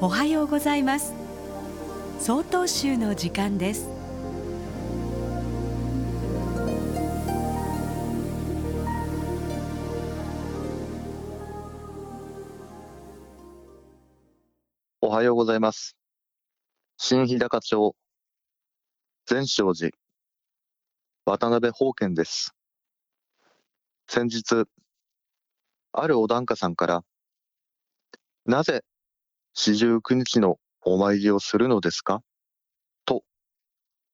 おはようございます。総統集の時間です。おはようございます。新日高町善勝寺渡辺宝剣です。先日あるお檀家さんからなぜ四十九日のお参りをするのですか？と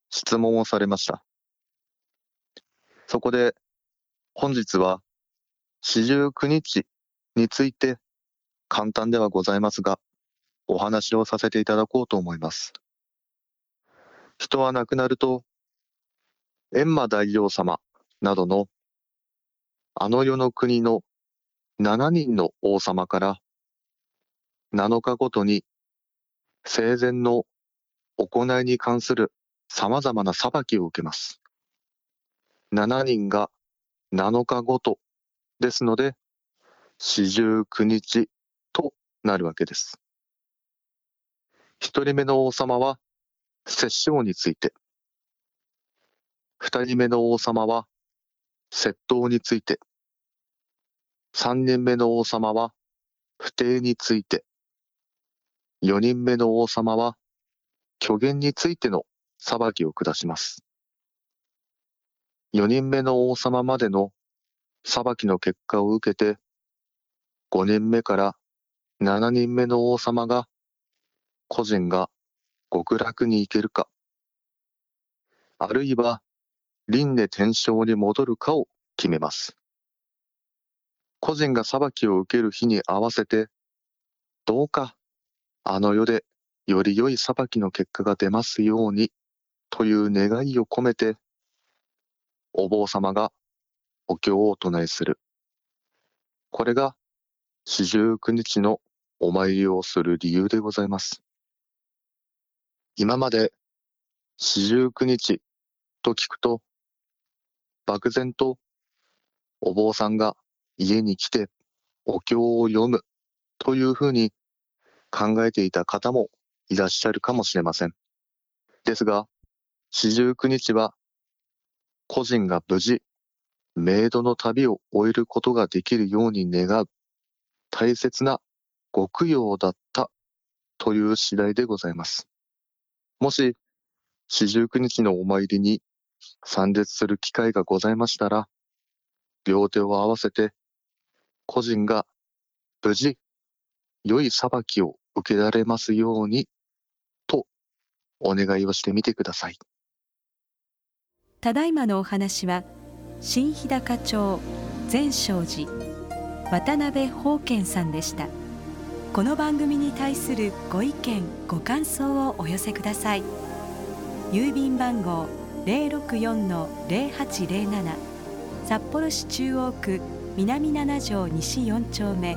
質問をされました。そこで本日は四十九日について簡単ではございますがお話をさせていただこうと思います。人は亡くなると閻魔大王様などのあの世の国の7人の王様から7日ごとに生前の行いに関する様々な裁きを受けます。7人が7日ごとですので、四十九日となるわけです。一人目の王様は、摂政について。二人目の王様は、窃盗について。三人目の王様は、不定について。4人目の王様は、虚言についての裁きを下します。4人目の王様までの裁きの結果を受けて、5人目から7人目の王様が、個人が極楽に行けるか、あるいは輪廻転生に戻るかを決めます。個人が裁きを受ける日に合わせて、どうかあの世でより良い裁きの結果が出ますようにという願いを込めて、お坊様がお経をお唱えする。これが四十九日のお参りをする理由でございます。今まで四十九日と聞くと、漠然とお坊さんが家に来てお経を読むというふうに考えていた方もいらっしゃるかもしれません。ですが、四十九日は、個人が無事、メイドの旅を終えることができるように願う、大切な極用だったという次第でございます。もし、四十九日のお参りに参列する機会がございましたら、両手を合わせて、個人が無事、良い裁きを受けられますように、とお願いをしてみてください。ただいまのお話は、新日高町善勝寺渡辺宝健さんでした。この番組に対するご意見ご感想をお寄せください。郵便番号零六四の零八零七札幌市中央区南七条西四丁目